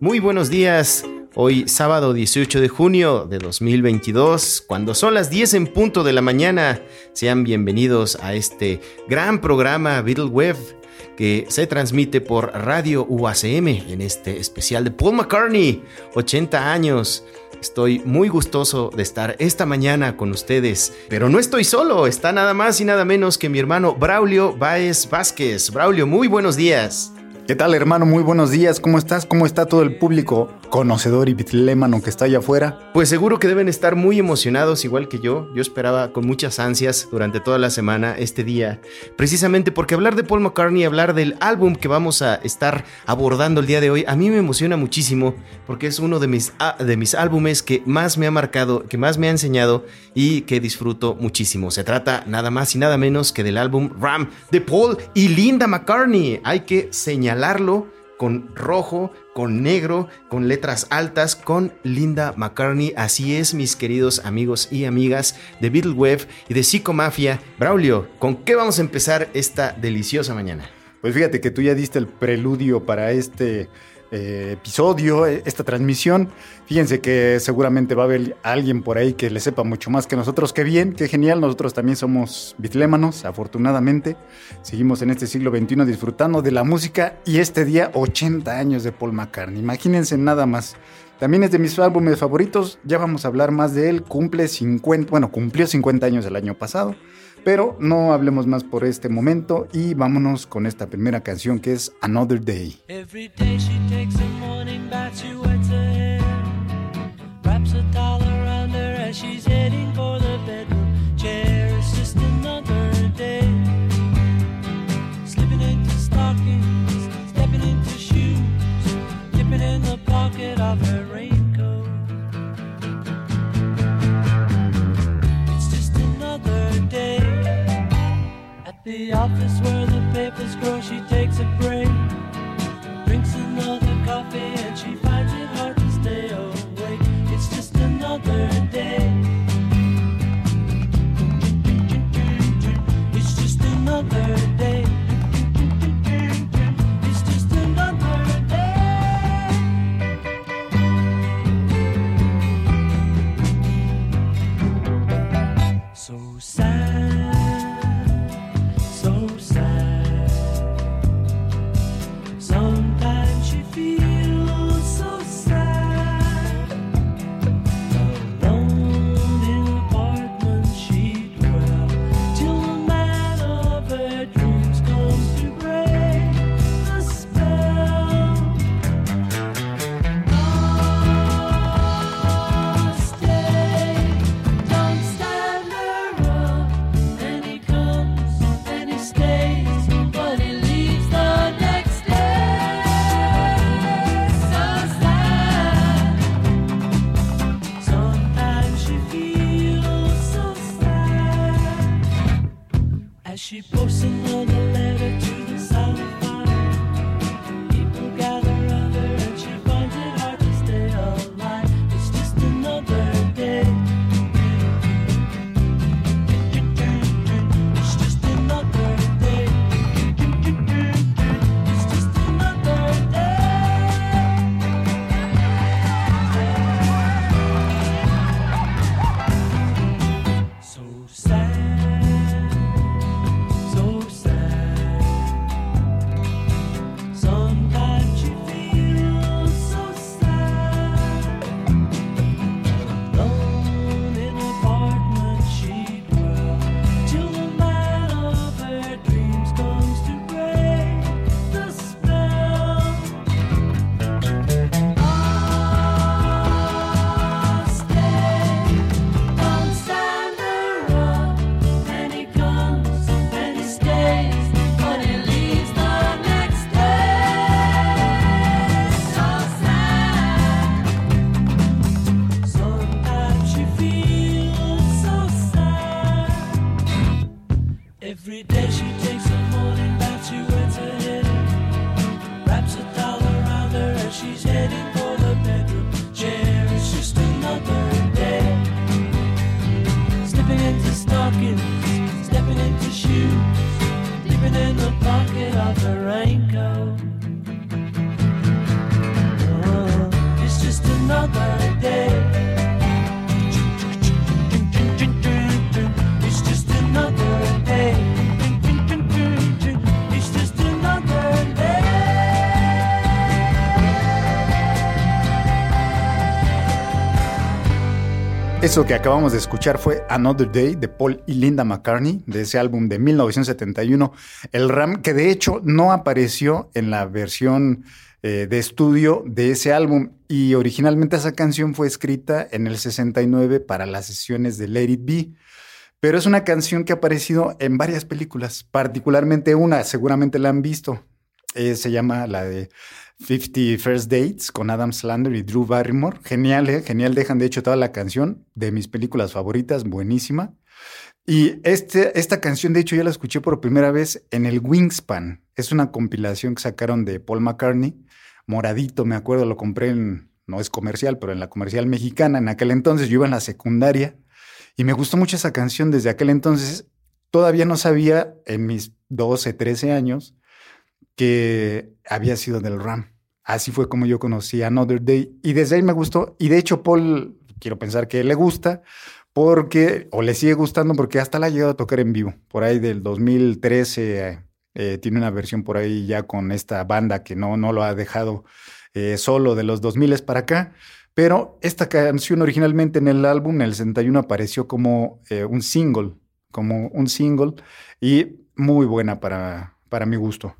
Muy buenos días. Hoy sábado 18 de junio de 2022, cuando son las 10 en punto de la mañana, sean bienvenidos a este gran programa Beatle Web que se transmite por Radio UACM en este especial de Paul McCartney, 80 años. Estoy muy gustoso de estar esta mañana con ustedes, pero no estoy solo, está nada más y nada menos que mi hermano Braulio Baez Vázquez. Braulio, muy buenos días. ¿Qué tal, hermano? Muy buenos días. ¿Cómo estás? ¿Cómo está todo el público conocedor y bitlémano que está allá afuera? Pues seguro que deben estar muy emocionados, igual que yo. Yo esperaba con muchas ansias durante toda la semana este día, precisamente porque hablar de Paul McCartney, hablar del álbum que vamos a estar abordando el día de hoy, a mí me emociona muchísimo porque es uno de mis, de mis álbumes que más me ha marcado, que más me ha enseñado y que disfruto muchísimo. Se trata nada más y nada menos que del álbum Ram de Paul y Linda McCartney. Hay que señalar con rojo, con negro, con letras altas, con Linda McCartney. Así es, mis queridos amigos y amigas de Beatle y de Psicomafia. Braulio, ¿con qué vamos a empezar esta deliciosa mañana? Pues fíjate que tú ya diste el preludio para este eh, episodio, eh, esta transmisión. Fíjense que seguramente va a haber alguien por ahí que le sepa mucho más que nosotros. Qué bien, qué genial. Nosotros también somos bitlémanos, afortunadamente. Seguimos en este siglo XXI disfrutando de la música y este día 80 años de Paul McCartney. Imagínense nada más. También es de mis álbumes favoritos. Ya vamos a hablar más de él. Cumple 50, bueno, cumplió 50 años el año pasado. Pero no hablemos más por este momento y vámonos con esta primera canción que es Another Day. Every day she takes a morning bath, she wets her hair, wraps a towel around her as she's the office where the papers grow, she takes a break. Eso que acabamos de escuchar fue Another Day de Paul y Linda McCartney, de ese álbum de 1971, el RAM, que de hecho no apareció en la versión eh, de estudio de ese álbum. Y originalmente esa canción fue escrita en el 69 para las sesiones de Let It Be. Pero es una canción que ha aparecido en varias películas, particularmente una, seguramente la han visto. Eh, se llama la de 50 First Dates con Adam Slander y Drew Barrymore. Genial, ¿eh? Genial. Dejan de hecho toda la canción de mis películas favoritas, buenísima. Y este, esta canción, de hecho, ya la escuché por primera vez en el Wingspan. Es una compilación que sacaron de Paul McCartney. Moradito, me acuerdo, lo compré en, no es comercial, pero en la comercial mexicana. En aquel entonces yo iba en la secundaria y me gustó mucho esa canción desde aquel entonces. Todavía no sabía en mis 12, 13 años que había sido del Ram. Así fue como yo conocí Another Day y desde ahí me gustó. Y de hecho, Paul, quiero pensar que le gusta porque, o le sigue gustando porque hasta la ha llegado a tocar en vivo. Por ahí del 2013 eh, tiene una versión por ahí ya con esta banda que no, no lo ha dejado eh, solo de los 2000 para acá. Pero esta canción originalmente en el álbum, en el 61, apareció como eh, un single, como un single y muy buena para, para mi gusto.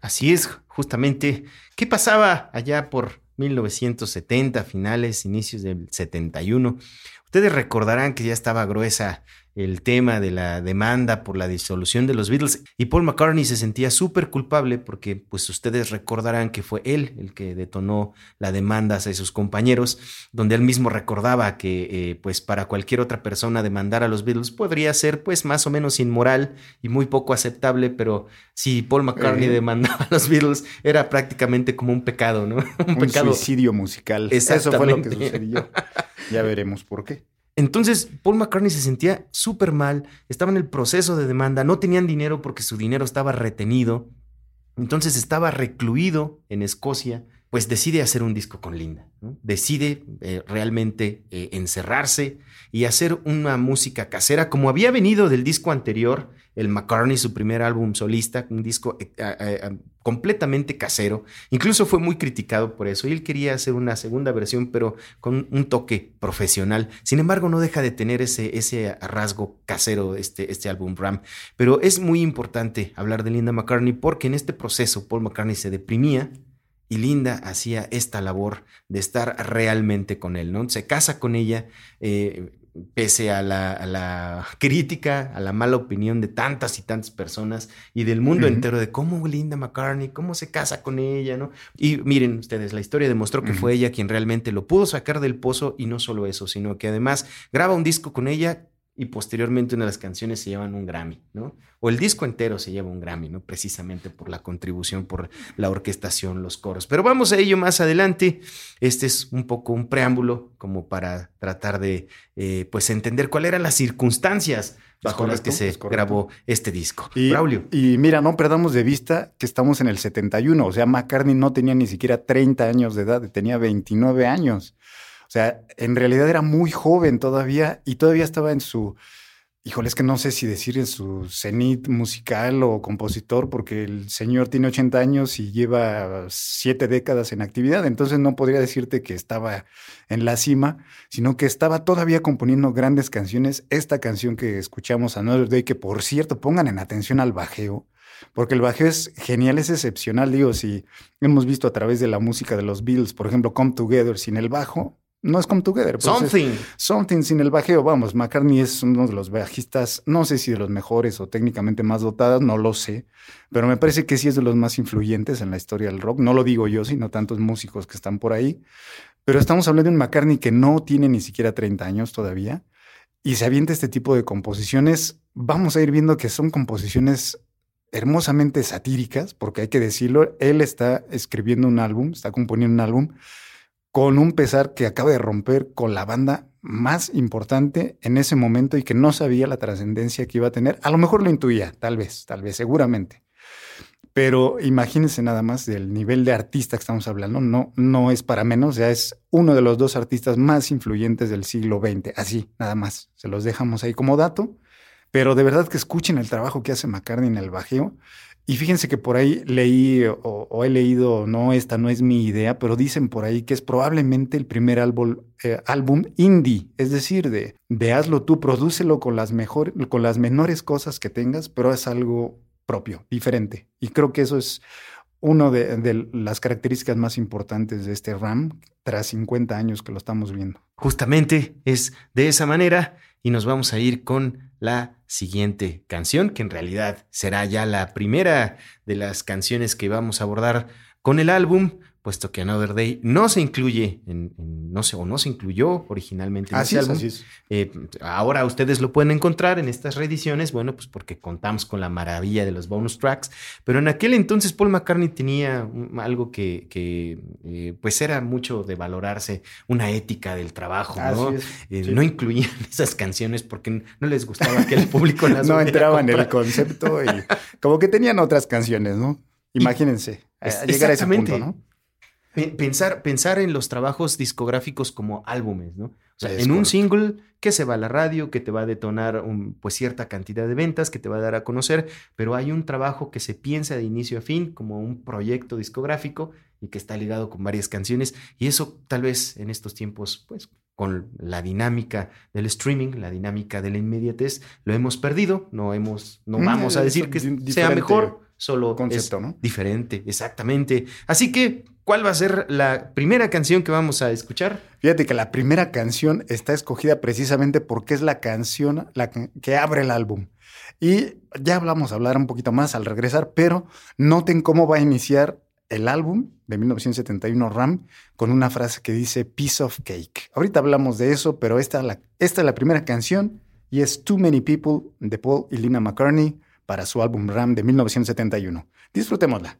Así es, justamente. ¿Qué pasaba allá por 1970, finales, inicios del 71? Ustedes recordarán que ya estaba gruesa el tema de la demanda por la disolución de los Beatles y Paul McCartney se sentía súper culpable porque pues ustedes recordarán que fue él el que detonó la demanda hacia sus compañeros, donde él mismo recordaba que eh, pues para cualquier otra persona demandar a los Beatles podría ser pues más o menos inmoral y muy poco aceptable, pero si Paul McCartney demandaba a los Beatles era prácticamente como un pecado, ¿no? un, pecado. suicidio musical. Eso fue lo que sucedió. ya veremos por qué. Entonces Paul McCartney se sentía súper mal, estaba en el proceso de demanda, no tenían dinero porque su dinero estaba retenido, entonces estaba recluido en Escocia, pues decide hacer un disco con Linda, decide eh, realmente eh, encerrarse y hacer una música casera como había venido del disco anterior, el McCartney, su primer álbum solista, un disco eh, completamente casero. Incluso fue muy criticado por eso y él quería hacer una segunda versión, pero con un toque profesional. Sin embargo, no deja de tener ese, ese rasgo casero este, este álbum Ram. Pero es muy importante hablar de Linda McCartney porque en este proceso Paul McCartney se deprimía y Linda hacía esta labor de estar realmente con él, ¿no? Se casa con ella, eh, pese a la, crítica, a la mala opinión de tantas y tantas personas y del mundo entero de cómo Linda McCartney, cómo se casa con ella, ¿no? Y miren ustedes, la historia demostró que fue ella quien realmente lo pudo sacar del pozo y no solo eso, sino que además graba un disco con ella y posteriormente una de las canciones se llevan un Grammy, ¿no? O el disco entero se lleva un Grammy, ¿no? Precisamente por la contribución, por la orquestación, los coros. Pero vamos a ello más adelante. Este es un poco un preámbulo como para tratar de, eh, pues, entender cuáles eran las circunstancias bajo las que se grabó este disco. Y, y mira, no perdamos de vista que estamos en el 71, o sea, McCartney no tenía ni siquiera 30 años de edad, tenía 29 años. O sea, en realidad era muy joven todavía y todavía estaba en su, híjole, es que no sé si decir en su cenit musical o compositor, porque el señor tiene 80 años y lleva siete décadas en actividad, entonces no podría decirte que estaba en la cima, sino que estaba todavía componiendo grandes canciones. Esta canción que escuchamos, Another Day, que por cierto, pongan en atención al bajeo, porque el bajeo es genial, es excepcional. Digo, si hemos visto a través de la música de los Beatles, por ejemplo, Come Together sin el bajo, no es Come Together. Pues something. something sin el bajeo. Vamos, McCartney es uno de los bajistas, no sé si de los mejores o técnicamente más dotados, no lo sé, pero me parece que sí es de los más influyentes en la historia del rock. No lo digo yo, sino tantos músicos que están por ahí. Pero estamos hablando de un McCartney que no tiene ni siquiera 30 años todavía y se avienta este tipo de composiciones. Vamos a ir viendo que son composiciones hermosamente satíricas, porque hay que decirlo, él está escribiendo un álbum, está componiendo un álbum con un pesar que acaba de romper con la banda más importante en ese momento y que no sabía la trascendencia que iba a tener. A lo mejor lo intuía, tal vez, tal vez, seguramente. Pero imagínense nada más del nivel de artista que estamos hablando. No, no es para menos, ya es uno de los dos artistas más influyentes del siglo XX. Así, nada más. Se los dejamos ahí como dato. Pero de verdad que escuchen el trabajo que hace McCartney en el bajeo. Y fíjense que por ahí leí o, he leído, no, esta no es mi idea, pero dicen por ahí que es probablemente el primer álbum, eh, álbum indie, es decir, de, de hazlo tú, prodúcelo con las, mejor, con las menores cosas que tengas, pero es algo propio, diferente. Y creo que eso es una de, de, las características más importantes de este RAM tras 50 años que lo estamos viendo. Justamente es de esa manera y nos vamos a ir con la siguiente canción, que en realidad será ya la primera de las canciones que vamos a abordar con el álbum, puesto que Another Day no se incluye en, no sé, o no se incluyó originalmente en así álbum. Eh, ahora ustedes lo pueden encontrar en estas reediciones, bueno, pues porque contamos con la maravilla de los bonus tracks, pero en aquel entonces Paul McCartney tenía algo que, eh, pues era mucho de valorarse, una ética del trabajo, ¿no? Eh, no incluían esas canciones porque no les gustaba que el público las No entraban en el concepto y como que tenían otras canciones, ¿no? Imagínense, llegar a ese punto, ¿no? Pensar, pensar en los trabajos discográficos como álbumes, ¿no? O sea, en un single que se va a la radio, que te va a detonar pues cierta cantidad de ventas, que te va a dar a conocer, pero hay un trabajo que se piensa de inicio a fin como un proyecto discográfico y que está ligado con varias canciones y eso tal vez en estos tiempos, pues con la dinámica del streaming, la dinámica de la inmediatez, lo hemos perdido, no hemos, no mm, vamos a decir que sea mejor, solo concepto, ¿no? diferente, exactamente. Así que ¿Cuál va a ser la primera canción que vamos a escuchar? Fíjate que la primera canción está escogida precisamente porque es la canción que abre el álbum. Y ya hablamos, hablar un poquito más al regresar, pero noten cómo va a iniciar el álbum de 1971 Ram con una frase que dice Piece of Cake. Ahorita hablamos de eso, pero esta, esta es la primera canción y es Too Many People de Paul y Lina McCartney para su álbum Ram de 1971. Disfrutémosla.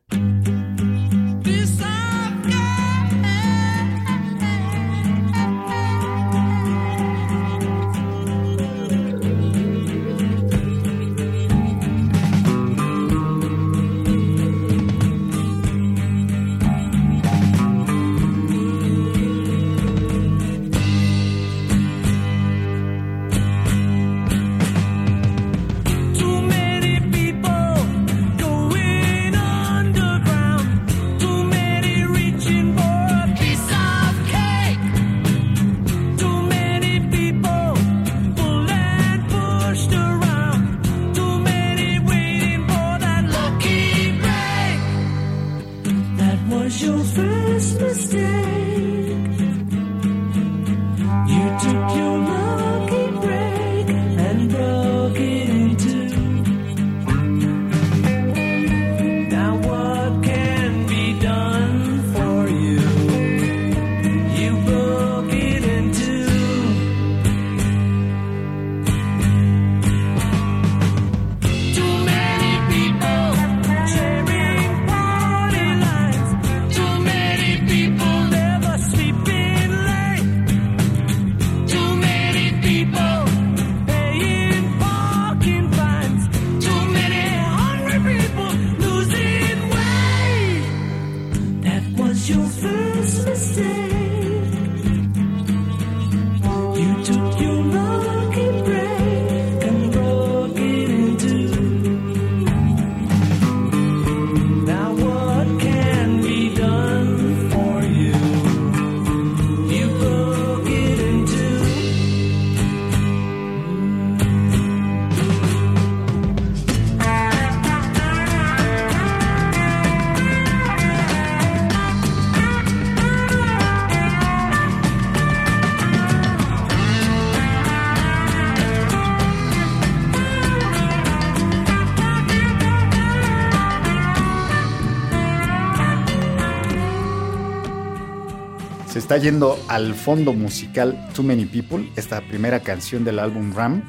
Está yendo al fondo musical Too Many People, esta primera canción del álbum Ram.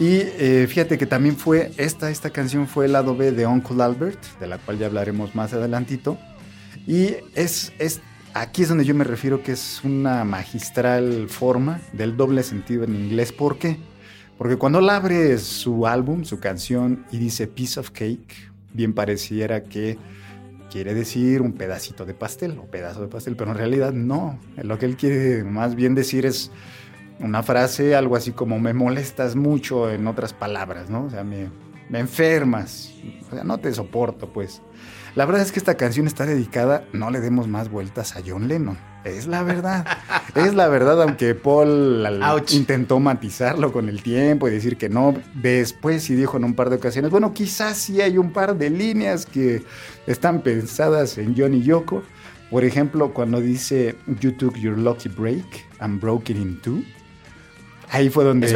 Y eh, fíjate que también fue, esta, esta canción fue el lado B de Uncle Albert, de la cual ya hablaremos más adelantito. Y es, es, aquí es donde yo me refiero que es una magistral forma del doble sentido en inglés. ¿Por qué? Porque cuando él abre su álbum, su canción, y dice Piece of Cake, bien pareciera que quiere decir un pedacito de pastel o pedazo de pastel, pero en realidad no. Lo que él quiere más bien decir es una frase, algo así como me molestas mucho en otras palabras, ¿no? O sea, me, me enfermas. O sea, no te soporto, pues. La verdad es que esta canción está dedicada, no le demos más vueltas a John Lennon. Es la verdad. es la verdad, aunque Paul intentó matizarlo con el tiempo y decir que no. Después sí dijo en un par de ocasiones, bueno, quizás sí hay un par de líneas que están pensadas en John y Yoko. Por ejemplo, cuando dice, You took your lucky break and broke it in two. Ahí fue donde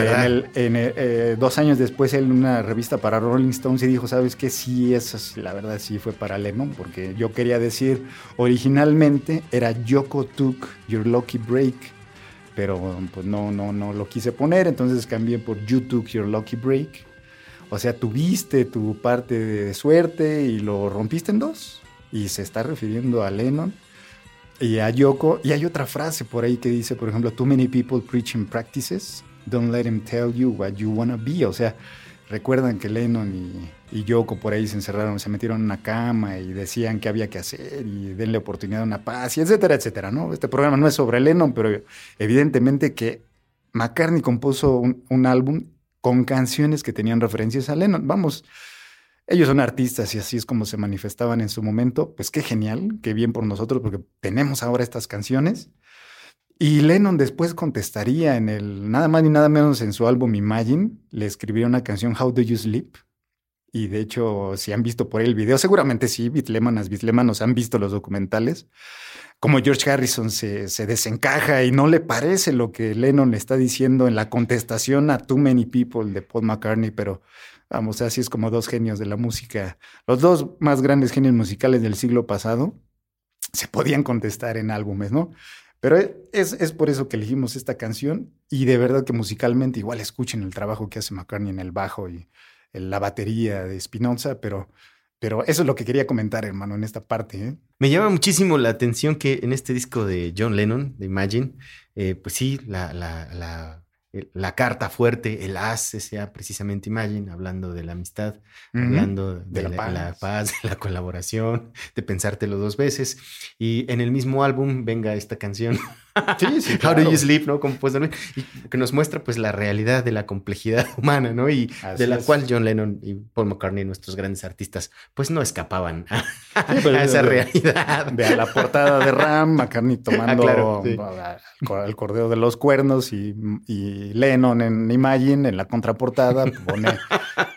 en eh, dos años después él en una revista para Rolling Stones y dijo, ¿sabes qué? Sí, eso la verdad sí fue para Lennon, porque yo quería decir, originalmente era Yoko took your lucky break, pero pues no, no, no lo quise poner, entonces cambié por You took your lucky break. O sea, tuviste tu parte de suerte y lo rompiste en dos. Y se está refiriendo a Lennon y a Yoko. Y hay otra frase por ahí que dice, por ejemplo, Too many people preaching practices. Don't let them tell you what you wanna be. O sea, recuerdan que Lennon y, Yoko por ahí se encerraron, se metieron en una cama y decían qué había que hacer y denle oportunidad a una paz y etcétera, etcétera, ¿no? Este programa no es sobre Lennon, pero evidentemente que McCartney compuso un álbum con canciones que tenían referencias a Lennon. Vamos, ellos son artistas y así es como se manifestaban en su momento. Pues qué genial, qué bien por nosotros, porque tenemos ahora estas canciones. Y Lennon después contestaría en el, nada más ni nada menos en su álbum Imagine, le escribió una canción How Do You Sleep. Y de hecho, si han visto por ahí el video, seguramente sí, Bitlemanas, Bitlemanos han visto los documentales, como George Harrison se, se, desencaja y no le parece lo que Lennon le está diciendo en la contestación a Too Many People de Paul McCartney, pero Vamos, así es como dos genios de la música, los dos más grandes genios musicales del siglo pasado, se podían contestar en álbumes, ¿no? Pero es, por eso que elegimos esta canción y de verdad que musicalmente igual escuchen el trabajo que hace McCartney en el bajo y en la batería de Spinoza, pero, pero eso es lo que quería comentar, hermano, en esta parte. ¿eh? Me llama muchísimo la atención que en este disco de John Lennon, de Imagine, eh, pues sí, la, la la carta fuerte, el as, sea precisamente Imagine, hablando de la amistad, hablando de, la, paz. de la colaboración, de pensártelo dos veces. Y en el mismo álbum venga esta canción. Sí, sí, How do you sleep, ¿no? Como pues, y que nos muestra pues la realidad de la complejidad humana, ¿no? Y de la cual John Lennon y Paul McCartney, nuestros grandes artistas, pues no escapaban a, esa realidad. De la portada de Ram, McCartney tomando ah, el cordeo de los cuernos y, Lennon en Imagine, en la contraportada, pone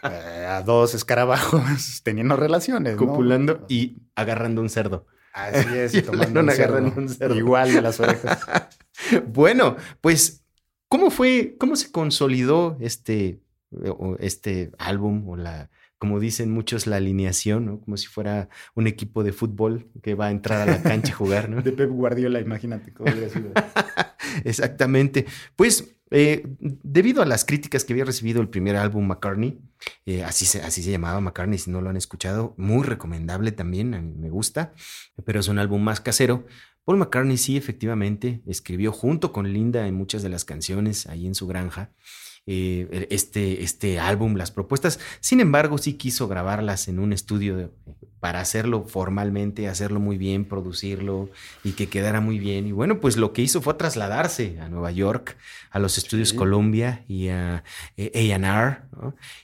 eh, a dos escarabajos teniendo relaciones. Copulando y agarrando un cerdo. Así es, y tomando un cerdo, un cerdo. Igual de las orejas. bueno, pues, ¿cómo fue, cómo se consolidó este, este álbum o la, como dicen muchos, la alineación, ¿no? Como si fuera un equipo de fútbol que va a entrar a la cancha a jugar, ¿no? De Pep Guardiola, imagínate cómo. Exactamente. Pues eh, debido a las críticas que había recibido el primer álbum McCartney, eh, así, se, así se llamaba McCartney, si no lo han escuchado, muy recomendable también, a mí me gusta, pero es un álbum más casero. Paul McCartney sí, efectivamente, escribió junto con Linda en muchas de las canciones ahí en su granja. Eh, este, este álbum, las propuestas. Sin embargo, sí quiso grabarlas en un estudio para hacerlo formalmente, hacerlo muy bien, producirlo y que quedara muy bien. Y bueno, pues lo que hizo fue trasladarse a Nueva York, a los estudios Columbia y a eh, AR,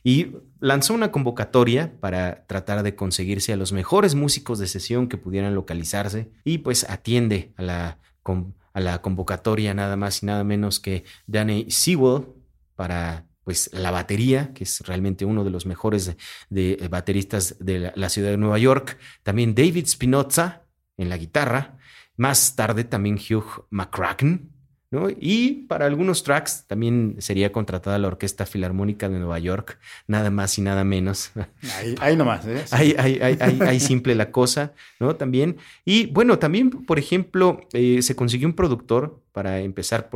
y lanzó una convocatoria para tratar de conseguirse a los mejores músicos de sesión que pudieran localizarse y pues atiende a la, a la convocatoria nada más y nada menos que Danny Sewell, para pues la batería, que es realmente uno de los mejores de, eh, bateristas de la, ciudad de Nueva York. También David Spinoza en la guitarra. Más tarde también Hugh McCracken y para algunos tracks también sería contratada la Orquesta Filarmónica de Nueva York, nada más y nada menos. Ahí, nomás, ¿eh? Ahí, simple la cosa, ¿no? También. Y bueno, también, por ejemplo, eh, se consiguió un productor para empezar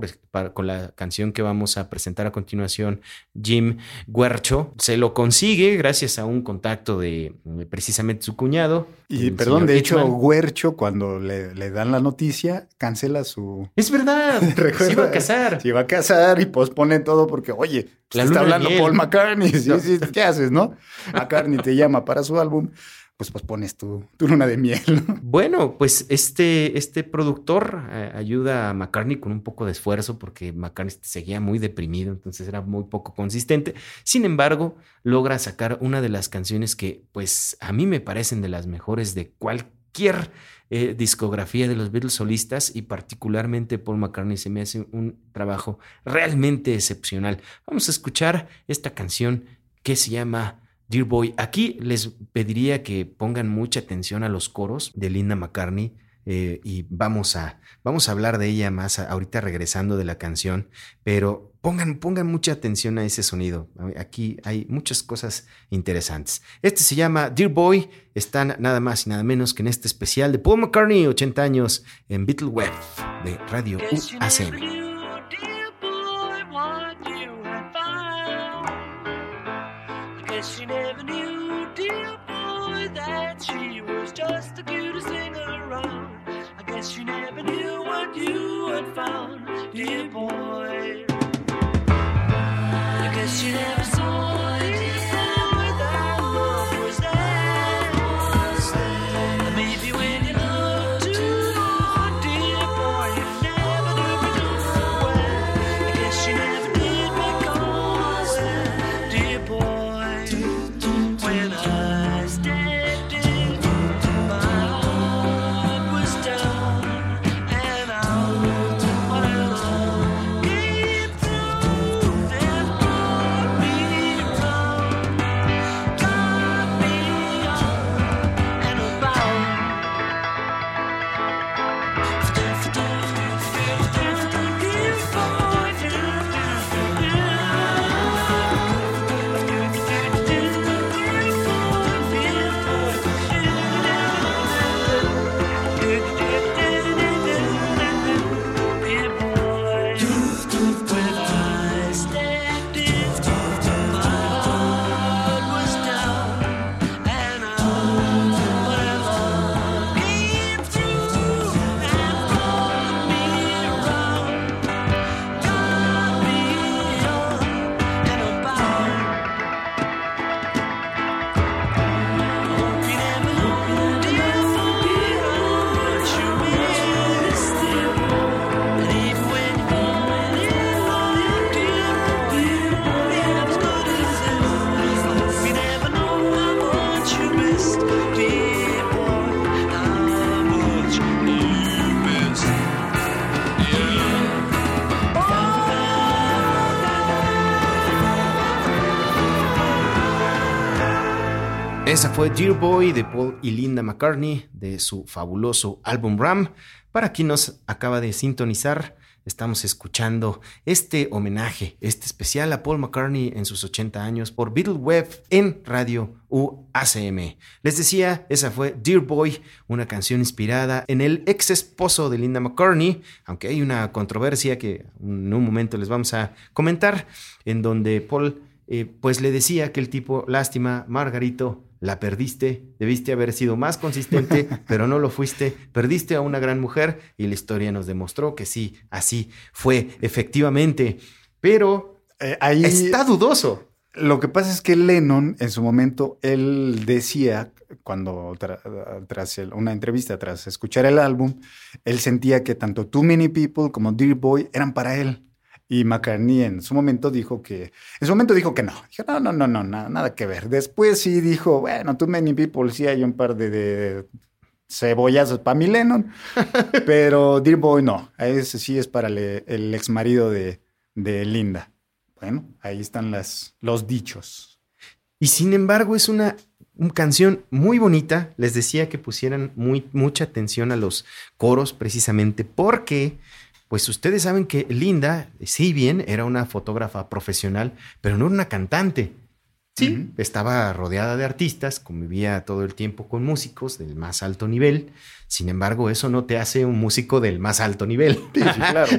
con la canción que vamos a presentar a continuación, Jim Guercho. Se lo consigue gracias a un contacto de precisamente su cuñado. Y perdón, de hecho, Guercho, cuando le, le dan la noticia, cancela su... Es verdad. se iba a casar. Se iba a casar y pospone todo porque, oye, está hablando Paul McCartney. ¿Qué haces, no? McCartney te llama para su álbum. Pues pones tu, tu luna de miel. Bueno, pues este, este productor eh, ayuda a McCartney con un poco de esfuerzo porque McCartney seguía muy deprimido, entonces era muy poco consistente. Sin embargo, logra sacar una de las canciones que pues a mí me parecen de las mejores de cualquier eh, discografía de los Beatles solistas y particularmente Paul McCartney se me hace un trabajo realmente excepcional. Vamos a escuchar esta canción que se llama Dear Boy. Aquí les pediría que pongan mucha atención a los coros de Linda McCartney. Eh, y vamos a, vamos a hablar de ella más ahorita regresando de la canción, pero pongan, pongan mucha atención a ese sonido. Aquí hay muchas cosas interesantes. Este se llama Dear Boy, están nada más y nada menos que en este especial de Paul McCartney, 80 años, en Beatle Web de Radio UACM. Guess you never knew, dear boy, that she was just the cutest thing around. I guess you never knew what you had found, dear boy. Fue Dear Boy de Paul y Linda McCartney de su fabuloso álbum Ram. Para quien nos acaba de sintonizar, estamos escuchando este homenaje, este especial a Paul McCartney en sus 80 años por Beatle Web en Radio UACM. Les decía, esa fue Dear Boy, una canción inspirada en el ex esposo de Linda McCartney, aunque hay una controversia que en un momento les vamos a comentar, en donde Paul eh, pues le decía que el tipo, lástima, Margarito, la perdiste, debiste haber sido más consistente, pero no lo fuiste, perdiste a una gran mujer y la historia nos demostró que sí, así fue, efectivamente, pero eh, ahí está dudoso. Lo que pasa es que Lennon, en su momento, él decía, cuando tras una entrevista, tras escuchar el álbum, él sentía que tanto Too Many People como Dear Boy eran para él. Y McCartney en su momento dijo que, en su momento dijo que no. Dijo, no, no, no, no, nada, que ver. Después sí dijo, bueno, Too Many People sí hay un par de, cebollazos para mi Lennon, pero Dear Boy no. Ese sí es para el ex marido de, de, Linda. Bueno, ahí están las, los dichos. Y sin embargo es una, una, canción muy bonita. Les decía que pusieran muy, mucha atención a los coros precisamente porque pues ustedes saben que Linda, sí bien, era una fotógrafa profesional, pero no era una cantante. Sí, estaba rodeada de artistas, convivía todo el tiempo con músicos del más alto nivel. Sin embargo, eso no te hace un músico del más alto nivel. Sí, claro,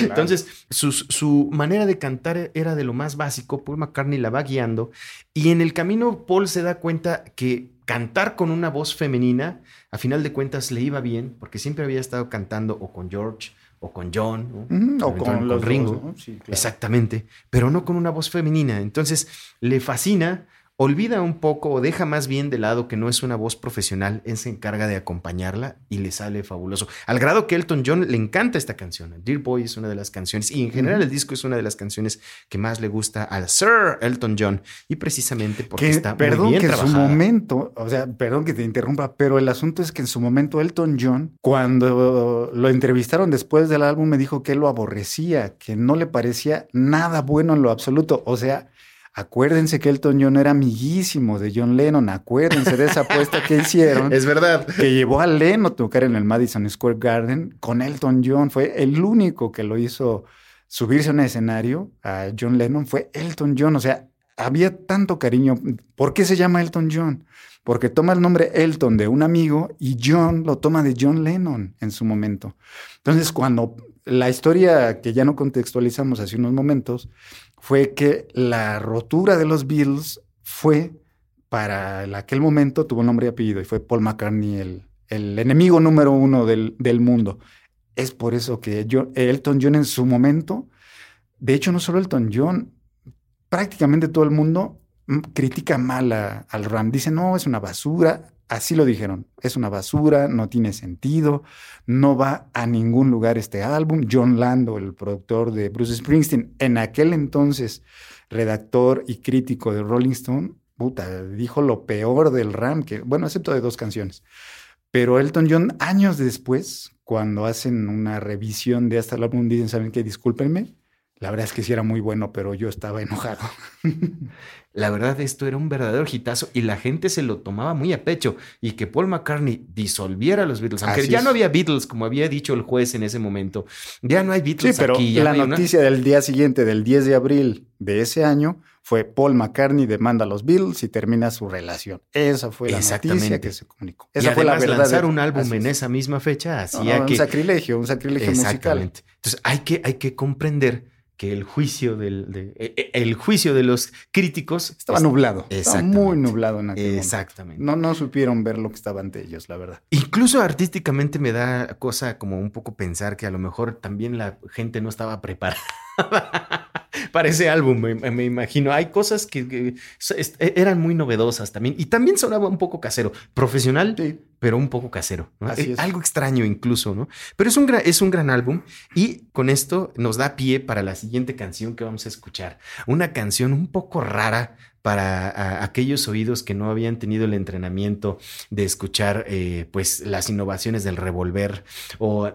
Entonces, su, su, manera de cantar era de lo más básico. Paul McCartney la va guiando y en el camino Paul se da cuenta que cantar con una voz femenina, a final de cuentas, le iba bien, porque siempre había estado cantando o con George o con John, o con, Ringo. Exactamente, pero no con una voz femenina. Entonces le fascina olvida un poco o deja más bien de lado que no es una voz profesional, él se encarga de acompañarla y le sale fabuloso. Al grado que Elton John le encanta esta canción. Dear Boy es una de las canciones y en general el disco es una de las canciones que más le gusta al Sir Elton John y precisamente porque está perdón muy bien que en su momento, o sea, perdón que te interrumpa, pero el asunto es que en su momento Elton John, cuando lo entrevistaron después del álbum, me dijo que él lo aborrecía, que no le parecía nada bueno en lo absoluto. O sea, Acuérdense que Elton John era amiguísimo de John Lennon. Acuérdense de esa apuesta que hicieron. es verdad. Que llevó a Lennon a tocar en el Madison Square Garden con Elton John. Fue el único que lo hizo subirse a un escenario a John Lennon. Fue Elton John. O sea, había tanto cariño. ¿Por qué se llama Elton John? Porque toma el nombre Elton de un amigo y John lo toma de John Lennon en su momento. Entonces, cuando la historia que ya no contextualizamos hace unos momentos fue que la rotura de los Beatles fue para aquel momento, tuvo nombre y apellido, y fue Paul McCartney el, el enemigo número uno del, del, mundo. Es por eso que yo, Elton John en su momento, de hecho no solo Elton John, prácticamente todo el mundo mm, critica mal al Ram. Dice, no, es una basura. Así lo dijeron, es una basura, no tiene sentido, no va a ningún lugar este álbum. John Lando, el productor de Bruce Springsteen, en aquel entonces redactor y crítico de Rolling Stone, puta, dijo lo peor del Ram, que, bueno, excepto de dos canciones. Pero Elton John, años después, cuando hacen una revisión de hasta el álbum, dicen, ¿saben qué? Discúlpenme, la verdad es que sí era muy bueno, pero yo estaba enojado. La verdad, esto era un verdadero hitazo y la gente se lo tomaba muy a pecho. Y que Paul McCartney disolviera los Beatles, aunque ya no había Beatles, como había dicho el juez en ese momento. Ya no hay Beatles. Sí, pero la noticia del día siguiente, del 10 de abril de ese año, fue Paul McCartney demanda a los Beatles y termina su relación. Esa fue la noticia que se comunicó. Esa fue la verdad. lanzar un álbum en esa misma fecha hacía que... Un sacrilegio, un sacrilegio Exactamente. Entonces hay que, hay que comprender que el juicio del de, e, e, el juicio de los críticos estaba nublado, estaba muy nublado en aquel Exactamente. No no supieron ver lo que estaba ante ellos, la verdad. Incluso artísticamente me da cosa como un poco pensar que a lo mejor también la gente no estaba preparada para ese álbum, me, imagino. Hay cosas que, e, eran muy novedosas también y también sonaba un poco casero, profesional, pero un poco casero. Eh, algo extraño incluso, ¿no? Pero es un, gran, es un gran álbum y con esto nos da pie para la siguiente canción que vamos a escuchar. Una canción un poco rara, para aquellos oídos que no habían tenido el entrenamiento de escuchar eh, pues las innovaciones del revolver o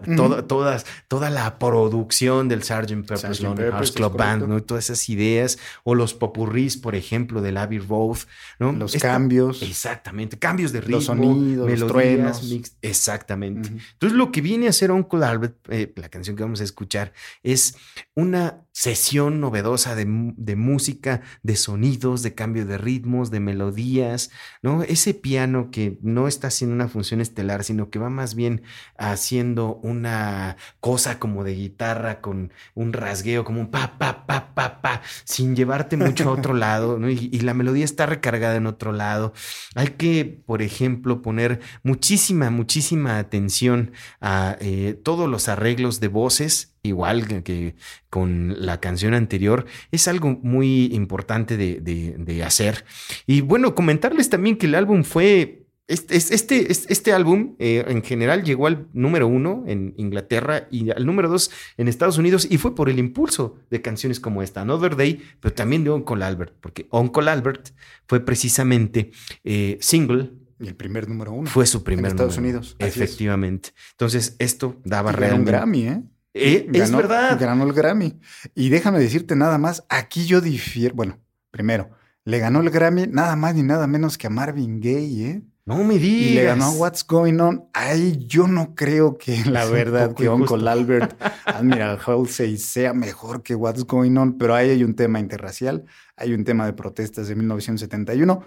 todas, toda la producción del Sgt. Pepper's Lonely Hearts Club Band, ¿no? todas esas ideas o los popurrís, por ejemplo, del Abbey Road, ¿no? Los cambios. Exactamente, cambios de ritmo, los sonidos, melodías, los exactamente. Entonces lo que viene a hacer Uncle Albert, eh, la canción que vamos a escuchar, es una sesión novedosa de, de música, de sonidos, de cambio de ritmos, de melodías, ¿no? Ese piano que no está haciendo una función estelar, sino que va más bien haciendo una cosa como de guitarra con un rasgueo, como un pa, pa, pa, pa, pa, sin llevarte mucho a otro lado, ¿no? Y, la melodía está recargada en otro lado. Hay que, por ejemplo, poner muchísima, muchísima atención a eh, todos los arreglos de voces igual que, con la canción anterior, es algo muy importante de, hacer. Y bueno, comentarles también que el álbum fue este, este, este, álbum eh, en general llegó al número uno en Inglaterra y al número dos en Estados Unidos y fue por el impulso de canciones como esta, Another Day, pero también de Uncle Albert, porque Uncle Albert fue precisamente eh, single. Y el primer número uno. Fue su primer en Estados Unidos. Efectivamente. Entonces, esto daba realmente. un Grammy, ¿eh? Eh, es verdad. Ganó el Grammy. Y déjame decirte nada más, aquí yo difiero. Bueno, primero, le ganó el Grammy nada más ni nada menos que a Marvin Gaye, ¿eh? No me digas. Y le ganó a What's Going On. Ahí yo no creo que la verdad que Uncle Albert, Admiral Halsey sea mejor que What's Going On, pero ahí hay un tema interracial, hay un tema de protestas de 1971.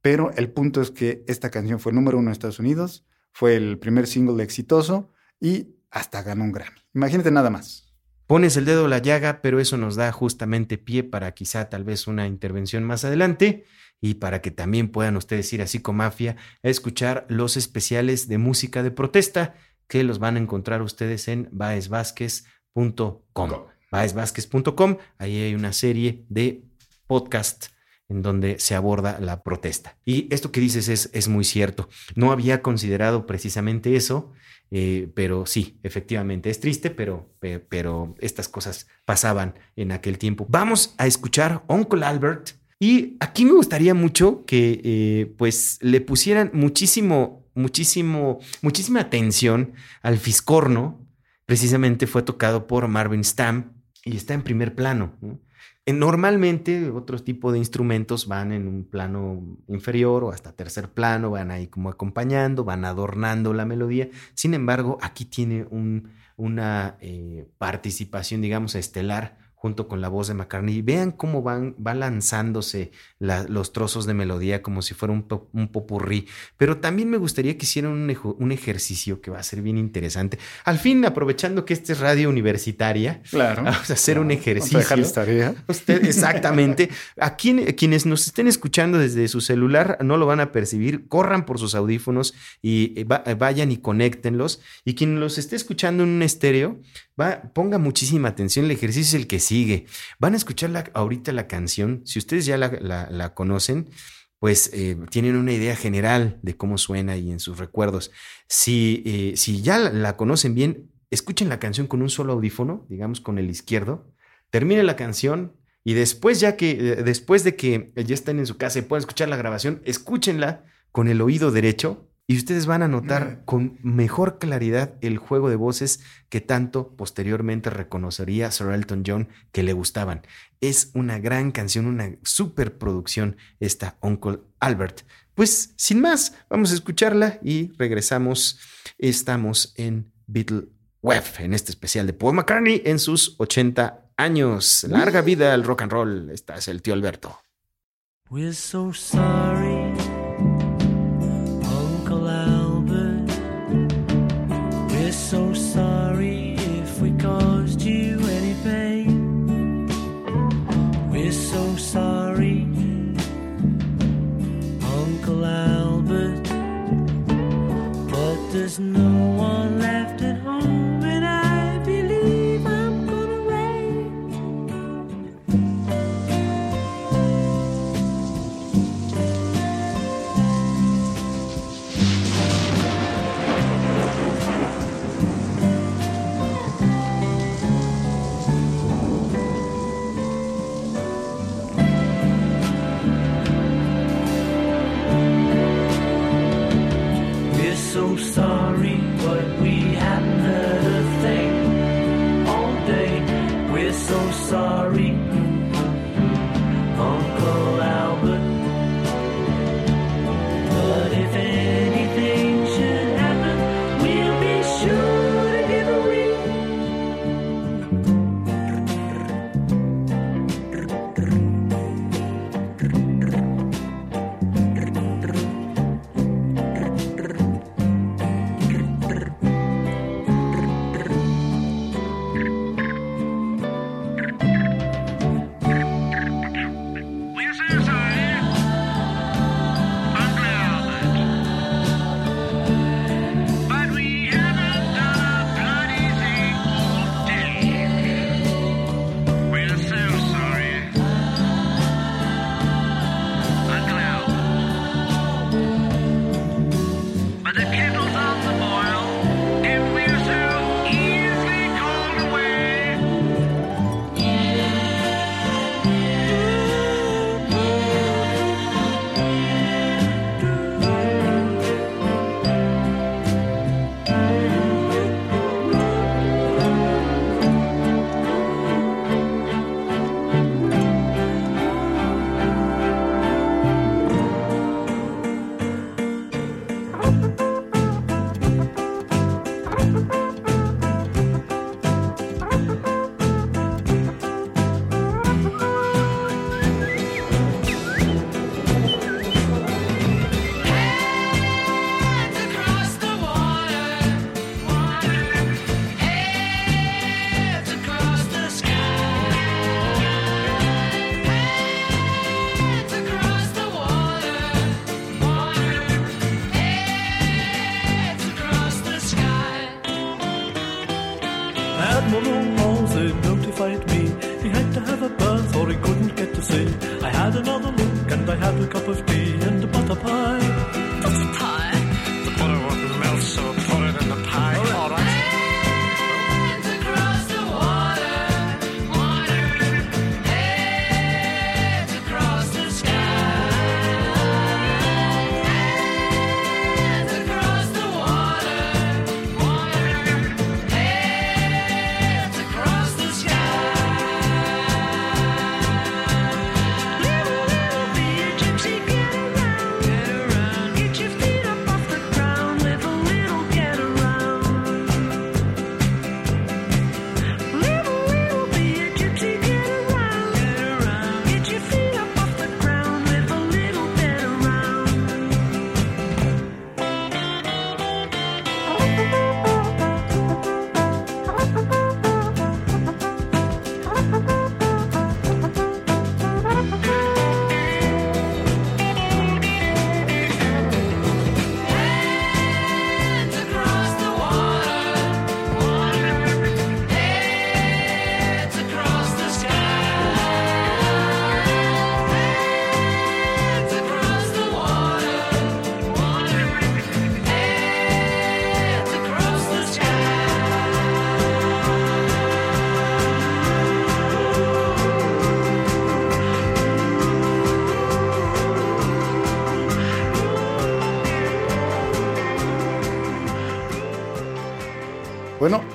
Pero el punto es que esta canción fue número uno en Estados Unidos, fue el primer single exitoso y hasta ganó un Grammy. Imagínate nada más. Pones el dedo a la llaga, pero eso nos da justamente pie para quizá tal vez una intervención más adelante y para que también puedan ustedes ir a Psicomafia a escuchar los especiales de música de protesta que los van a encontrar ustedes en baesvásquez.com. Baesvásquez.com, ahí hay una serie de podcast en donde se aborda la protesta. Y esto que dices es, es muy cierto. No había considerado precisamente eso, eh, pero sí, efectivamente, es triste, pero, pero estas cosas pasaban en aquel tiempo. Vamos a escuchar Uncle Albert. Y aquí me gustaría mucho que eh, pues le pusieran muchísimo, muchísimo, muchísima atención al fiscorno. Precisamente fue tocado por Marvin Stamp y está en primer plano. Normalmente otro tipo de instrumentos van en un plano inferior o hasta tercer plano, van ahí como acompañando, van adornando la melodía. Sin embargo, aquí tiene una eh, participación, digamos, estelar junto con la voz de McCartney. Vean cómo van, va lanzándose los trozos de melodía como si fuera un, un popurrí. Pero también me gustaría que hicieran un, ejercicio que va a ser bien interesante. Al fin, aprovechando que esta es radio universitaria, claro, vamos a hacer un ejercicio. Usted, exactamente. A quienes nos estén escuchando desde su celular no lo van a percibir. Corran por sus audífonos y eh, vayan y conéctenlos. Y quien los esté escuchando en un estéreo, va, ponga muchísima atención. El ejercicio es el que sigue. Van a escuchar ahorita la canción. Si ustedes ya la, conocen, pues eh, tienen una idea general de cómo suena y en sus recuerdos. Si, eh, si ya la, conocen bien, escuchen la canción con un solo audífono, digamos con el izquierdo, terminen la canción y después ya que, eh, después de que ya estén en su casa y puedan escuchar la grabación, escúchenla con el oído derecho y ustedes van a notar con mejor claridad el juego de voces que tanto posteriormente reconocería Sir Elton John que le gustaban. Es una gran canción, una superproducción esta Uncle Albert. Pues sin más, vamos a escucharla y regresamos. Estamos en Beatle Web, en este especial de Paul McCartney en sus 80 años. Larga vida al rock and roll. Este es el tío Alberto. We're so sorry.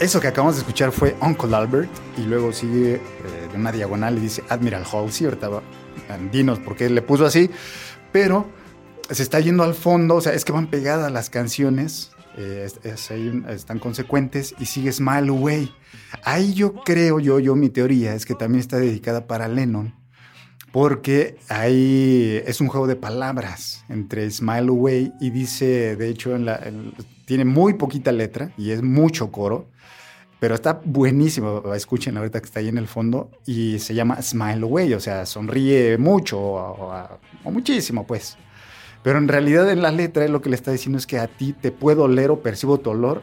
Eso que acabamos de escuchar fue Uncle Albert y luego sigue eh, de una diagonal y dice Admiral Halsey. Ahorita va, dinos por qué le puso así, pero se está yendo al fondo, o sea, es que van pegadas las canciones, eh, están consecuentes y sigue Smile Away. Ahí yo creo, yo, yo, mi teoría es que también está dedicada para Lennon, porque ahí es un juego de palabras entre Smile Away y dice, de hecho, tiene muy poquita letra y es mucho coro, pero está buenísimo. Escuchen ahorita que está ahí en el fondo y se llama Smile Away, o sea, sonríe mucho o, muchísimo, pues. Pero en realidad en la letra lo que le está diciendo es que a ti te puedo oler o percibo tu olor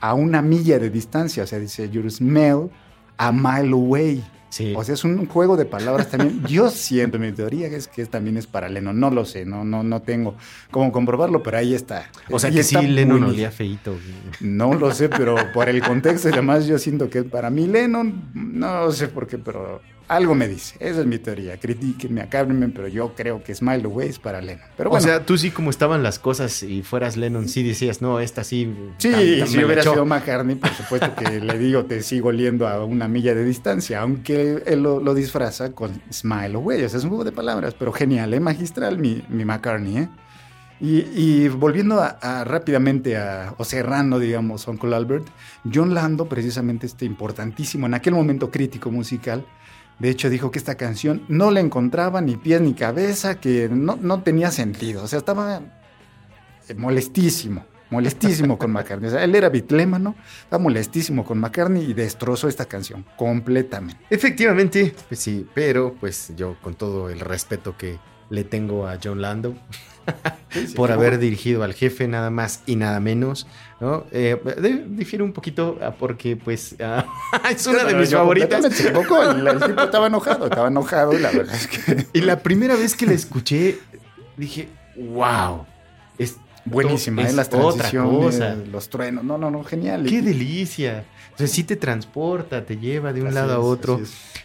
a una milla de distancia, o sea, dice your smell a mile away. Sí. O sea, es un juego de palabras también. Yo siento, mi teoría es que también es para Lennon. No lo sé, no, no, no tengo cómo comprobarlo, pero ahí está. o sea Y que sí, Lennon buenísimo. olía feito. No lo sé, pero por el contexto y demás yo siento que para mí Lennon, no sé por qué, pero algo me dice. Esa es mi teoría. Critíquenme, acábenme, pero yo creo que Smile Away es para Lennon. Pero bueno, O sea, tú sí como estaban las cosas y fueras Lennon, sí decías, no, esta sí. sí, si hubiera echó". sido McCartney, por supuesto que le digo, te sigo oliendo a una milla de distancia, aunque él lo, lo disfraza con Smile Away. O sea, es un juego de palabras, pero genial, ¿eh? magistral mi, mi McCartney, ¿eh? Y, y volviendo a, a rápidamente a, o cerrando, digamos, Uncle Albert, John Lando, precisamente este importantísimo, en aquel momento crítico musical, de hecho dijo que esta canción no le encontraba ni pies ni cabeza, que no, no tenía sentido, o sea, estaba eh, molestísimo, molestísimo con McCartney. O sea, él era bitlémano, estaba molestísimo con McCartney y destrozó esta canción completamente. Efectivamente, pues sí, pero pues yo con todo el respeto que le tengo a John Lando por haber dirigido al jefe nada más y nada menos, ¿no? Eh, de- difiere un poquito ah, porque pues ah, es una de mis favoritas. equivocó, el, el tipo estaba enojado, estaba enojado y la verdad es que... Y la primera vez que la escuché dije, wow, es Buenísima, es ¿eh? las otra transiciones, cosa. los truenos, no, no, no, genial. Qué delicia. Sea, sí te transporta, te lleva de un así lado a otro.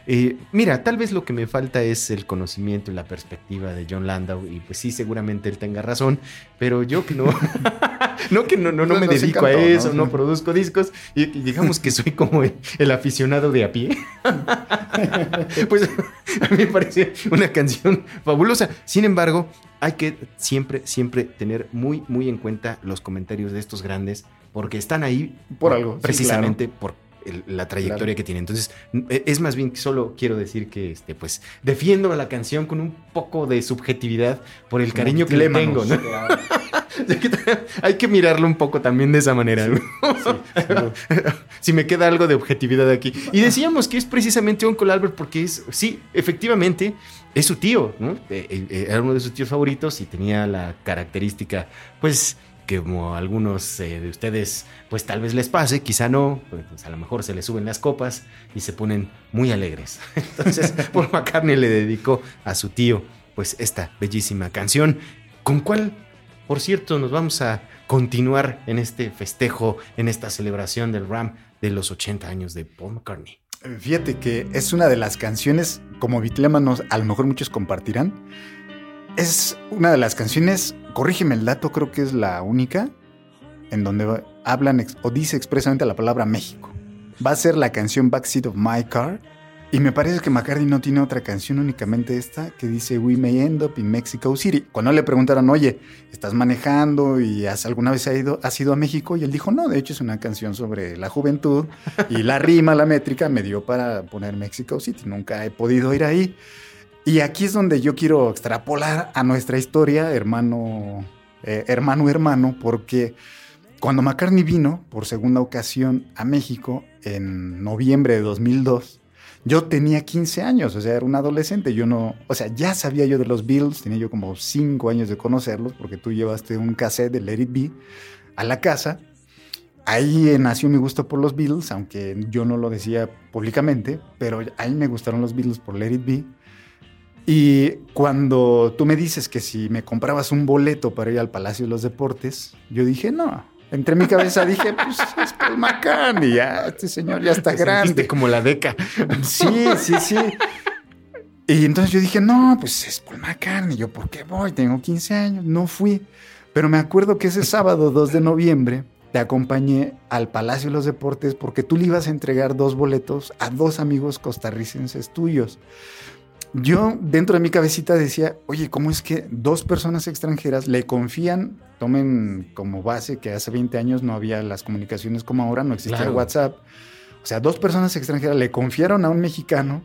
Eh, mira, tal vez lo que me falta es el conocimiento y la perspectiva de John Landau. Y pues sí, seguramente él tenga razón. Pero yo que no, no que no, no, no me dedico a eso, ¿no? no, produzco discos. Y, y digamos que soy como el, el aficionado de a pie. pues a mí me parece una canción fabulosa. Sin embargo, hay que siempre, siempre tener muy, muy en cuenta los comentarios de estos grandes. Porque están ahí Por algo, sí, Precisamente por el- la trayectoria Claro. que tiene. Entonces, n- es más bien que solo quiero decir que, este, pues, defiendo a la canción con un poco de subjetividad por el cariño que le tengo. ¿no? Hay que mirarlo un poco también de esa manera. ¿no? si me queda algo de objetividad aquí. Y decíamos que es precisamente Uncle Albert porque es, sí, efectivamente, es su tío, ¿no? Eh, eh, Era uno de sus tíos favoritos y tenía la característica, pues, que como a algunos eh, de ustedes, pues tal vez les pase, quizá no, pues a lo mejor se les suben las copas y se ponen muy alegres. Entonces, Paul McCartney le dedicó a su tío pues esta bellísima canción. ¿Con cuál, por cierto, nos vamos a continuar en este festejo, en esta celebración del RAM de los 80 años de Paul McCartney? Fíjate que es una de las canciones, como bitlémanos, a lo mejor muchos compartirán. Es una de las canciones, corrígeme el dato, creo que es la única, en donde hablan o dice expresamente la palabra México. Va a ser la canción Backseat of My Car. Y me parece que McCartney no tiene otra canción, únicamente esta, que dice We may end up in Mexico City. Cuando le preguntaron, oye, ¿estás manejando y has, alguna vez has ido, has ido a México? Y él dijo, no, de hecho es una canción sobre la juventud y la rima, la métrica me dio para poner Mexico City. Nunca he podido ir ahí. Y aquí es donde yo quiero extrapolar a nuestra historia, hermano, eh, hermano, hermano, porque cuando McCartney vino por segunda ocasión a México en noviembre de 2002, yo tenía 15 años, o sea, era un adolescente. Yo no, o sea, ya sabía yo de los Beatles, tenía yo como 5 años de conocerlos, porque tú llevaste un cassette de Let It Be a la casa. Ahí eh, nació mi gusto por los Beatles, aunque yo no lo decía públicamente, pero ahí me gustaron los Beatles por Let It Be. Y cuando tú me dices que si me comprabas un boleto para ir al Palacio de los Deportes, yo dije, no. Entre mi cabeza dije, pues es Paul McCartney, ya, este señor ya está Te grande. como la deca. Sí, sí, sí. Y entonces yo dije, no, pues es Paul McCartney. Yo, ¿por qué voy? Tengo 15 años. No fui. Pero me acuerdo que ese sábado 2 de noviembre te acompañé al Palacio de los Deportes porque tú le ibas a entregar dos boletos a dos amigos costarricenses tuyos. Yo dentro de mi cabecita decía, oye, ¿cómo es que dos personas extranjeras le confían, tomen como base que hace 20 años no había las comunicaciones como ahora, no existía Claro. WhatsApp? O sea, dos personas extranjeras le confiaron a un mexicano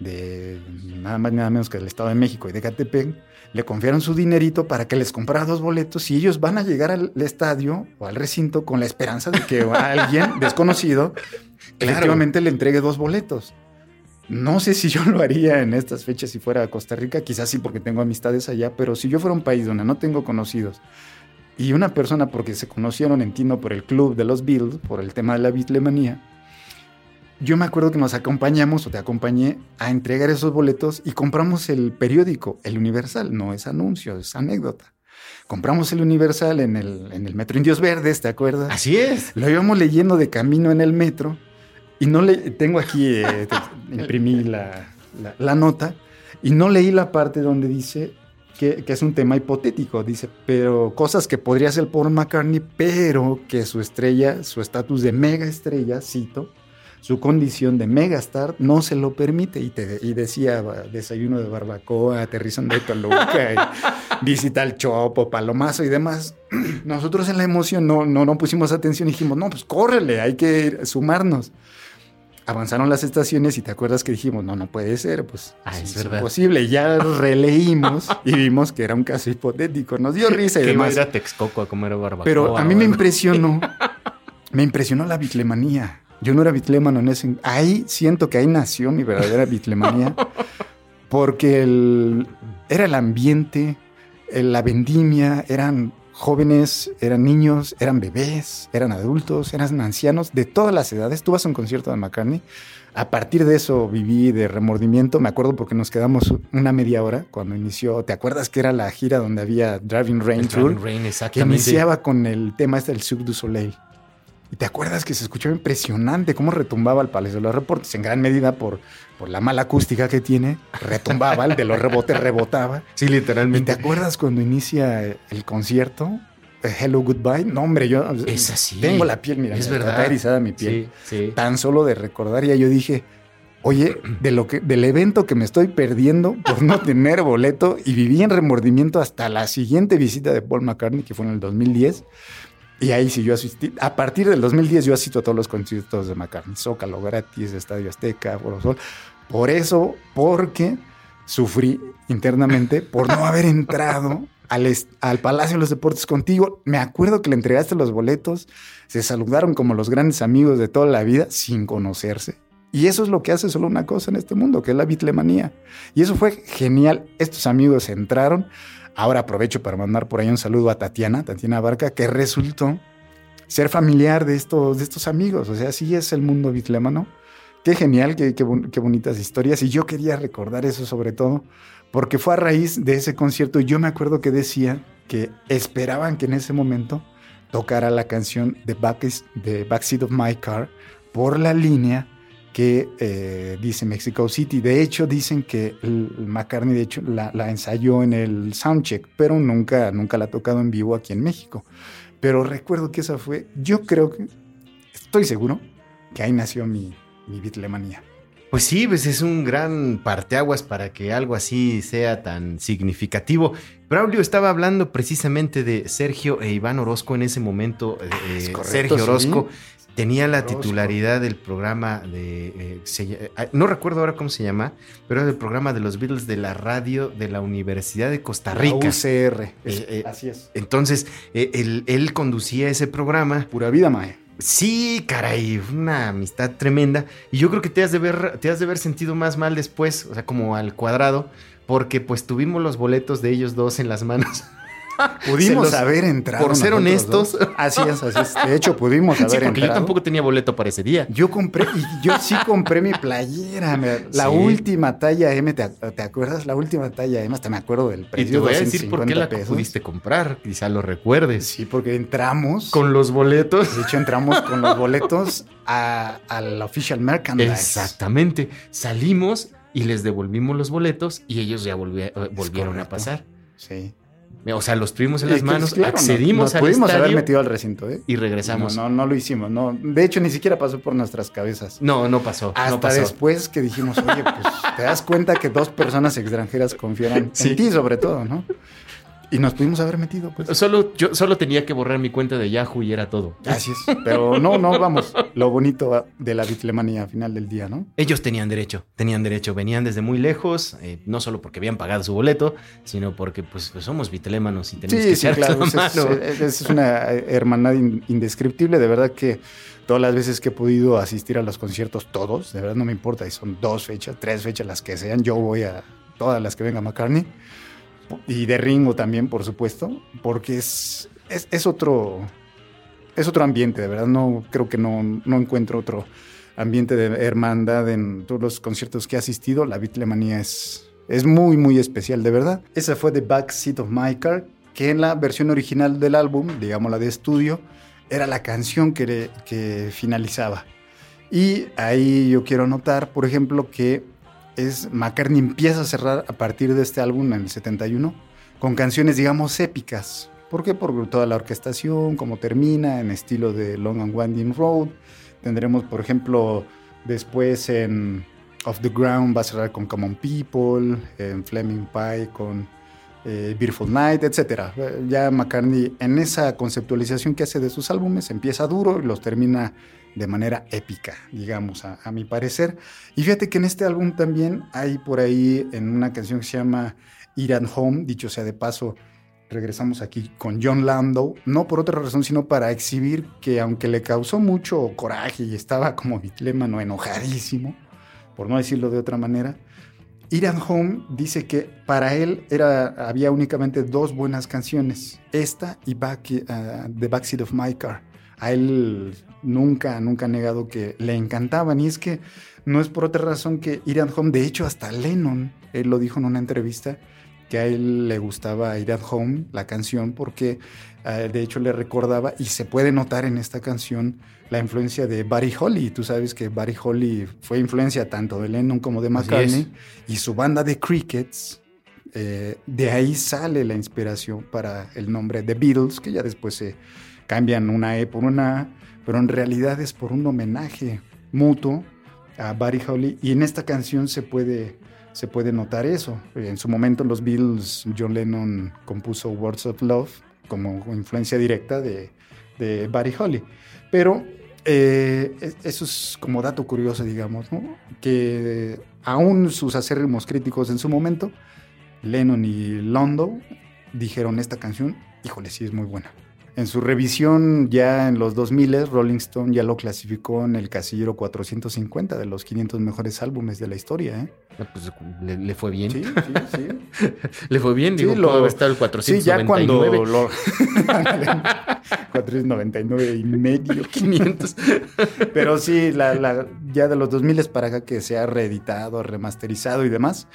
de nada más nada menos que del Estado de México y de Catepec, le confiaron su dinerito para que les comprara dos boletos y ellos van a llegar al estadio o al recinto con la esperanza de que alguien desconocido efectivamente le entregue dos boletos. No sé si yo lo haría en estas fechas si fuera a Costa Rica, quizás sí porque tengo amistades allá, pero si yo fuera a un país donde no tengo conocidos y una persona porque se conocieron, entiendo, por el club de los Beatles, por el tema de la bitlemanía, yo me acuerdo que nos acompañamos o te acompañé a entregar esos boletos y compramos el periódico, el Universal, no es anuncio, es anécdota. Compramos el Universal en el, en el Metro Indios Verdes, ¿te acuerdas? Así es. Lo íbamos leyendo de camino en el metro y no le tengo aquí, eh, imprimí la, la- la nota y no leí la parte donde dice que, que es un tema hipotético, dice, pero cosas que podría hacer Paul McCartney, pero que su estrella, su estatus de mega estrella, cito, su condición de megastar no se lo permite y, te, y decía desayuno de barbacoa, aterrizando de Toluca, y visita al Chopo, Palomazo y demás. Nosotros en la emoción no, no, no pusimos atención y dijimos, no, pues córrele, hay que ir- sumarnos. Avanzaron las estaciones y te acuerdas que dijimos, no, no puede ser, pues Ah, es imposible. Ya releímos y vimos que era un caso hipotético. Nos dio risa y Que iba a demás. ir a Texcoco a comer barbacoa. Pero a mí me impresionó, me impresionó la bitlemanía. Yo no era bitlemano en ese... Ahí siento que ahí nació mi verdadera bitlemanía, porque el- era el ambiente, el- la vendimia, eran jóvenes, eran niños, eran bebés, eran adultos, eran ancianos, de todas las edades. Tú vas a un concierto de McCartney. A partir de eso viví de remordimiento. Me acuerdo porque nos quedamos una media hora cuando inició. ¿Te acuerdas que era la gira donde había Driving Rain El Tour? Driving Rain, que exactamente. iniciaba con el tema este del Cirque du Soleil. Y te acuerdas que se escuchaba impresionante cómo retumbaba el Palacio de los Reportes, en gran medida por, por la mala acústica que tiene. Retumbaba, el de los rebotes rebotaba. Sí, ¿Y te literalmente. acuerdas cuando inicia el concierto? Hello Goodbye. No, hombre, yo Es así. tengo la piel, mira, Es está verdad. erizada mi piel. Sí, sí. Tan solo de recordar, ya yo dije, oye, de lo que, del evento que me estoy perdiendo por no tener boleto y viví en remordimiento hasta la siguiente visita de Paul McCartney, que fue en el 2010. Y ahí sí yo asistí. A partir del 2010 yo asisto a todos los conciertos de McCartney. Zócalo gratis, Estadio Azteca, Foro Sol. Por eso, porque sufrí internamente por no haber entrado al, al Palacio de los Deportes contigo. Me acuerdo que le entregaste los boletos, se saludaron como los grandes amigos de toda la vida sin conocerse. Y eso es lo que hace solo una cosa en este mundo, que es la bitlemanía. Y eso fue genial. Estos amigos entraron. Ahora aprovecho para mandar por ahí un saludo a Tatiana, Tatiana Barca, que resultó ser familiar de estos, de estos amigos. O sea, así es el mundo bitlemano. Qué genial, qué, qué qué bonitas historias. Y yo quería recordar eso sobre todo, porque fue a raíz de ese concierto. Yo me acuerdo que decía que esperaban que en ese momento tocara la canción de Backseat of My Car por la línea que eh, dice Mexico City. De hecho, dicen que McCartney, de hecho, la, la ensayó en el soundcheck, pero nunca, nunca la ha tocado en vivo aquí en México. Pero recuerdo que esa fue, yo creo que, estoy seguro, que ahí nació mi, mi Beatlemanía. Pues sí, pues es un gran parteaguas para que algo así sea tan significativo. Braulio estaba hablando precisamente de Sergio e Iván Orozco en ese momento. eh, Es eh, correcto, Sergio sí. Tenía la Orozco. titularidad del programa de... eh, se eh, no recuerdo ahora cómo se llama, pero era el programa de los Beatles de la radio de la Universidad de Costa La Rica. UCR. es- Eh, así es. Entonces, él, él conducía ese programa. Pura vida, Mae. Sí, caray, una amistad tremenda. Y yo creo que te has de ver, te has de haber sentido más mal después, o sea, como al cuadrado, porque pues tuvimos los boletos de ellos dos en las manos. Pudimos haber entrado. por ser honestos. dos. Así es, así es. De hecho, pudimos haber sí, porque yo entrado. tampoco tenía boleto para ese día. Yo compré, y yo sí compré mi playera. La Sí. última talla M, ¿te, te acuerdas? La última talla M, hasta me acuerdo del Y precio. te voy a decir por qué 250 la pesos. pudiste comprar, quizá lo recuerdes. Sí, porque entramos. Con los boletos. De hecho, entramos con los boletos a- al official merchandise. Exactamente. Salimos y les devolvimos los boletos y ellos ya eh, volvieron a pasar. Sí. O sea, los tuvimos en las manos, claro, no- accedimos nos al pudimos haber metido al recinto, ¿eh? y regresamos. No, no, no lo hicimos. No. De hecho, ni siquiera pasó por nuestras cabezas. No, no pasó. Hasta no pasó. después que dijimos, oye, pues te das cuenta que dos personas extranjeras confiaran Sí. en ti, sobre todo, ¿no? Y nos pudimos haber metido, pues. Solo, yo solo tenía que borrar mi cuenta de Yahoo y era todo. Así es. Pero no, no, vamos. Lo bonito de la bitlemanía al final del día, ¿no? Ellos tenían derecho, tenían derecho, venían desde muy lejos, eh, no solo porque habían pagado su boleto, sino porque pues, pues, somos vitelémanos y tenemos que Sí, claro. la Es, mano. es- es una hermandad in- indescriptible. De verdad que todas las veces que he podido asistir a los conciertos, todos, de verdad no me importa. Y son dos fechas, tres fechas, las que sean. Yo voy a todas las que venga McCartney. Y de Ringo también, por supuesto. Porque es, es, es otro. Es otro ambiente, de verdad. No creo que no, no encuentro otro ambiente de hermandad en todos los conciertos que he asistido. La Beatlemanía es, es muy, muy especial, de verdad. Esa fue The Backseat of My Car, que en la versión original del álbum, digamos la de estudio, era la canción que, que finalizaba. Y ahí yo quiero notar, por ejemplo, que es McCartney empieza a cerrar a partir de este álbum en el 71 con canciones, digamos, épicas. ¿Por qué? Por toda la orquestación, cómo termina, en estilo de Long and Winding Road. Tendremos, por ejemplo, después en Off the Ground va a cerrar con Common People, en Fleming Pie con eh, Beautiful Night, etc. Ya McCartney en esa conceptualización que hace de sus álbumes empieza duro y los termina de manera épica, digamos, a, mi parecer. Y fíjate que en este álbum también hay por ahí en una canción que se llama Ir and Home, dicho sea de paso, regresamos aquí con John Landau, no por otra razón, sino para exhibir que aunque le causó mucho coraje y estaba como bitlémano enojadísimo, por no decirlo de otra manera, Iran Home dice que para él era, había únicamente dos buenas canciones, esta y Back, uh, The Backseat of My Car. A él nunca, nunca ha negado que le encantaban. Y es que no es por otra razón que Iran Home, de hecho hasta Lennon, él lo dijo en una entrevista, que a él le gustaba Ir at Home, la canción, porque uh, de hecho le recordaba, y se puede notar en esta canción, la influencia de Buddy Holly. Tú sabes que Buddy Holly fue influencia tanto de Lennon como de McCartney, y su banda de Crickets, eh, de ahí sale la inspiración para el nombre The Beatles, que ya después se cambian una E por una A, pero en realidad es por un homenaje mutuo a Buddy Holly, y en esta canción se puede se puede notar eso. En su momento los Beatles, John Lennon compuso Words of Love como influencia directa de, de Buddy Holly. Pero eh, eso es como dato curioso, digamos, ¿no? que aún sus acérrimos críticos en su momento, Lennon y Londo dijeron esta canción, híjole, sí es muy buena. En su revisión ya en los 2000, Rolling Stone ya lo clasificó en el casillero 450 de los 500 mejores álbumes de la historia. ¿eh? Ah, pues, le, le fue bien. Sí, sí, sí. Le fue bien, digo, Sí, lo- el Sí, 499. ya cuando lo... 499 y medio. 500. Pero sí, la, la- ya de los 2000 para acá que se ha reeditado, remasterizado y demás,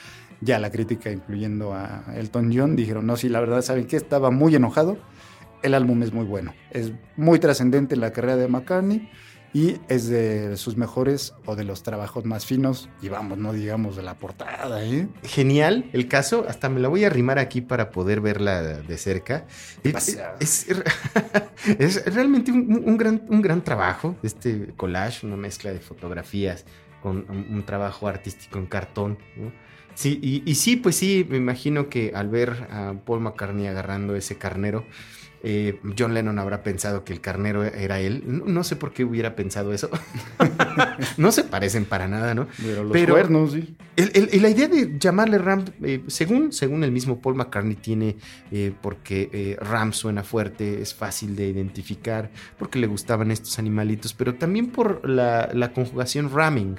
ya la crítica, incluyendo a Elton John, dijeron, no, sí, la verdad, ¿saben qué? Estaba muy enojado. El álbum es muy bueno. Es muy trascendente en la carrera de McCartney y es de sus mejores o de los trabajos más finos. Y vamos, no digamos de la portada, ¿eh? Genial el caso, hasta me la voy a arrimar aquí para poder verla de cerca. ¿Qué Es, es- es realmente un, un gran, un gran trabajo, este collage, una mezcla de fotografías con un, un trabajo artístico en cartón. ¿no? Sí, y, y sí, pues sí, me imagino que al ver a Paul McCartney agarrando ese carnero, eh, John Lennon habrá pensado que el carnero era él. No, no sé por qué hubiera pensado eso. no se parecen para nada, ¿no? Pero los Pero- cuernos, sí. El- el- y la idea de llamarle Ram, eh, según, según el mismo Paul McCartney, tiene eh, porque Ram suena fuerte, es fácil de identificar, porque le gustaban estos animalitos, pero también por la, la conjugación ramming,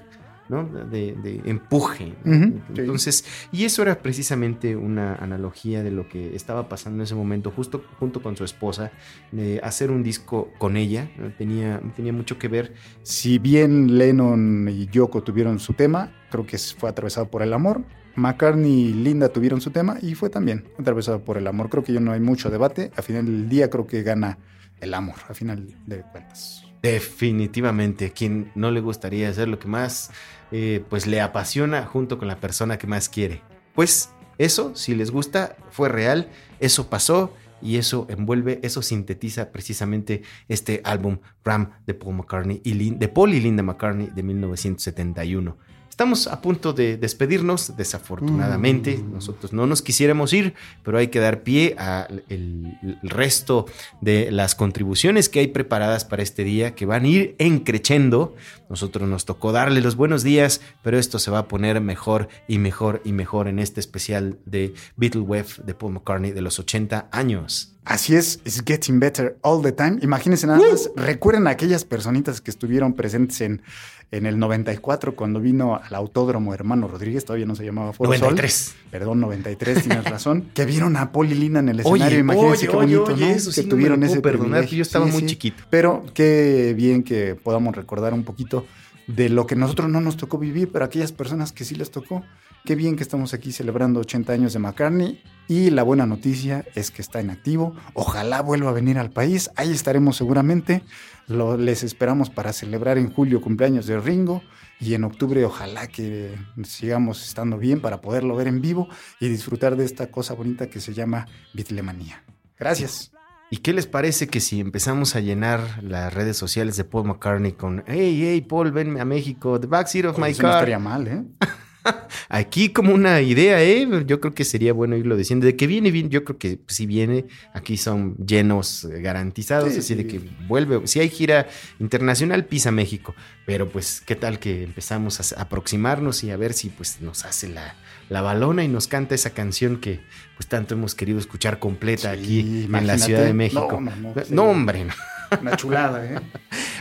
¿no? De, de empuje. Entonces, y eso era precisamente una analogía de lo que estaba pasando en ese momento, justo junto con su esposa, de hacer un disco con ella, ¿no? tenía, tenía mucho que ver. Si bien Lennon y Yoko tuvieron su tema, creo que fue atravesado por el amor. McCartney y Linda tuvieron su tema y fue también atravesado por el amor. Creo que ya no hay mucho debate. A final del día creo que gana el amor, a final de cuentas. Definitivamente, a quien no le gustaría hacer lo que más eh, pues le apasiona junto con la persona que más quiere. Pues eso, si les gusta, fue real, eso pasó y eso envuelve, eso sintetiza precisamente este álbum Ram de Paul McCartney y Lin- de Paul y Linda McCartney de 1971. Estamos a punto de despedirnos, desafortunadamente. Mm. Nosotros no nos quisiéramos ir, pero hay que dar pie al el- el resto de las contribuciones que hay preparadas para este día, que van a ir encrechendo. Nosotros nos tocó darle los buenos días, pero esto se va a poner mejor y mejor y mejor en este especial de Beatleweb de Paul McCartney de los 80 años. Así es, it's getting better all the time. Imagínense nada más, recuerden a aquellas personitas que estuvieron presentes en, en el 94 cuando vino al Autódromo Hermano Rodríguez, todavía no se llamaba Foro Sol. 93. Perdón, 93, tienes razón. Que vieron a Poli Lina en el Oye, escenario. Imagínense oye, qué bonito, oye, ¿no? eso que sí no me tuvieron ese perdonar, yo estaba Sí, muy sí. chiquito. Pero qué bien que podamos recordar un poquito de lo que nosotros no nos tocó vivir, pero aquellas personas que sí les tocó. Qué bien que estamos aquí celebrando 80 años de McCartney y la buena noticia es que está en activo. Ojalá vuelva a venir al país. Ahí estaremos seguramente. Lo- les esperamos para celebrar en julio cumpleaños de Ringo y en octubre ojalá que sigamos estando bien para poderlo ver en vivo y disfrutar de esta cosa bonita que se llama Beatlemanía. Gracias. ¿Y qué les parece que si empezamos a llenar las redes sociales de Paul McCartney con Hey, hey, Paul, ven a México, the backseat of my Eso no car? estaría mal, ¿eh? Aquí como una idea, ¿eh? Yo creo que sería bueno irlo diciendo. De que viene, bien, yo creo que si viene, aquí son llenos eh, garantizados, Sí, así de que vuelve. Si hay gira internacional, pisa México. Pero pues, ¿qué tal que empezamos a aproximarnos y a ver si pues nos hace la, la balona y nos canta esa canción que pues tanto hemos querido escuchar completa Sí, aquí en la. Ciudad de México? No, no, no, no, sería hombre, no. Una chulada, ¿eh?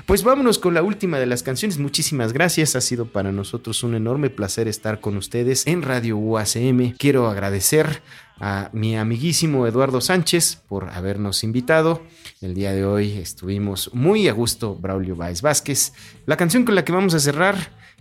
Pues vámonos con la última de las canciones. Muchísimas gracias. Ha sido para nosotros un enorme placer estar con ustedes en Radio UACM. Quiero agradecer a mi amiguísimo Eduardo Sánchez por habernos invitado. El día de hoy estuvimos muy a gusto, Braulio Vázquez. La canción con la que vamos a cerrar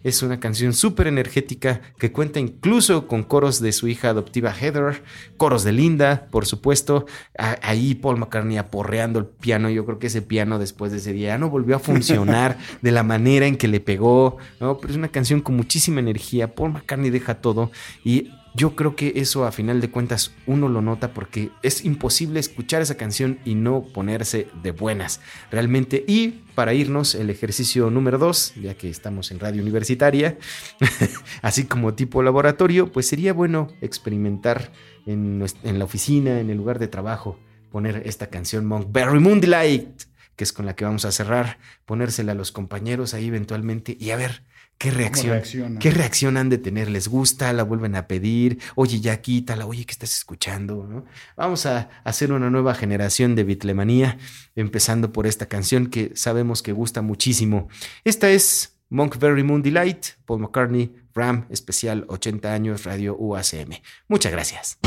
es una canción súper energética que cuenta incluso con coros de su hija adoptiva Heather, coros de Linda, por supuesto. A- ahí Paul McCartney aporreando el piano. Yo creo que ese piano después de ese día ya no volvió a funcionar de la manera en que le pegó. ¿no? Pero es una canción con muchísima energía. Paul McCartney deja todo y yo creo que eso a final de cuentas uno lo nota porque es imposible escuchar esa canción y no ponerse de buenas realmente. Y para irnos, el ejercicio número dos, ya que estamos en radio universitaria, así como tipo laboratorio, pues sería bueno experimentar en la oficina, en el lugar de trabajo, poner esta canción Monkberry Moonlight que es con la que vamos a cerrar, ponérsela a los compañeros ahí eventualmente y a ver qué reacción, reaccionan? qué reacción han de tener, les gusta, la vuelven a pedir, oye ya quítala, oye ¿qué estás escuchando? ¿no? Vamos a hacer una nueva generación de bitlemanía, empezando por esta canción que sabemos que gusta muchísimo. Esta es Monkberry Moon Delight, Paul McCartney, Ram, especial 80 años, Radio UACM. Muchas gracias.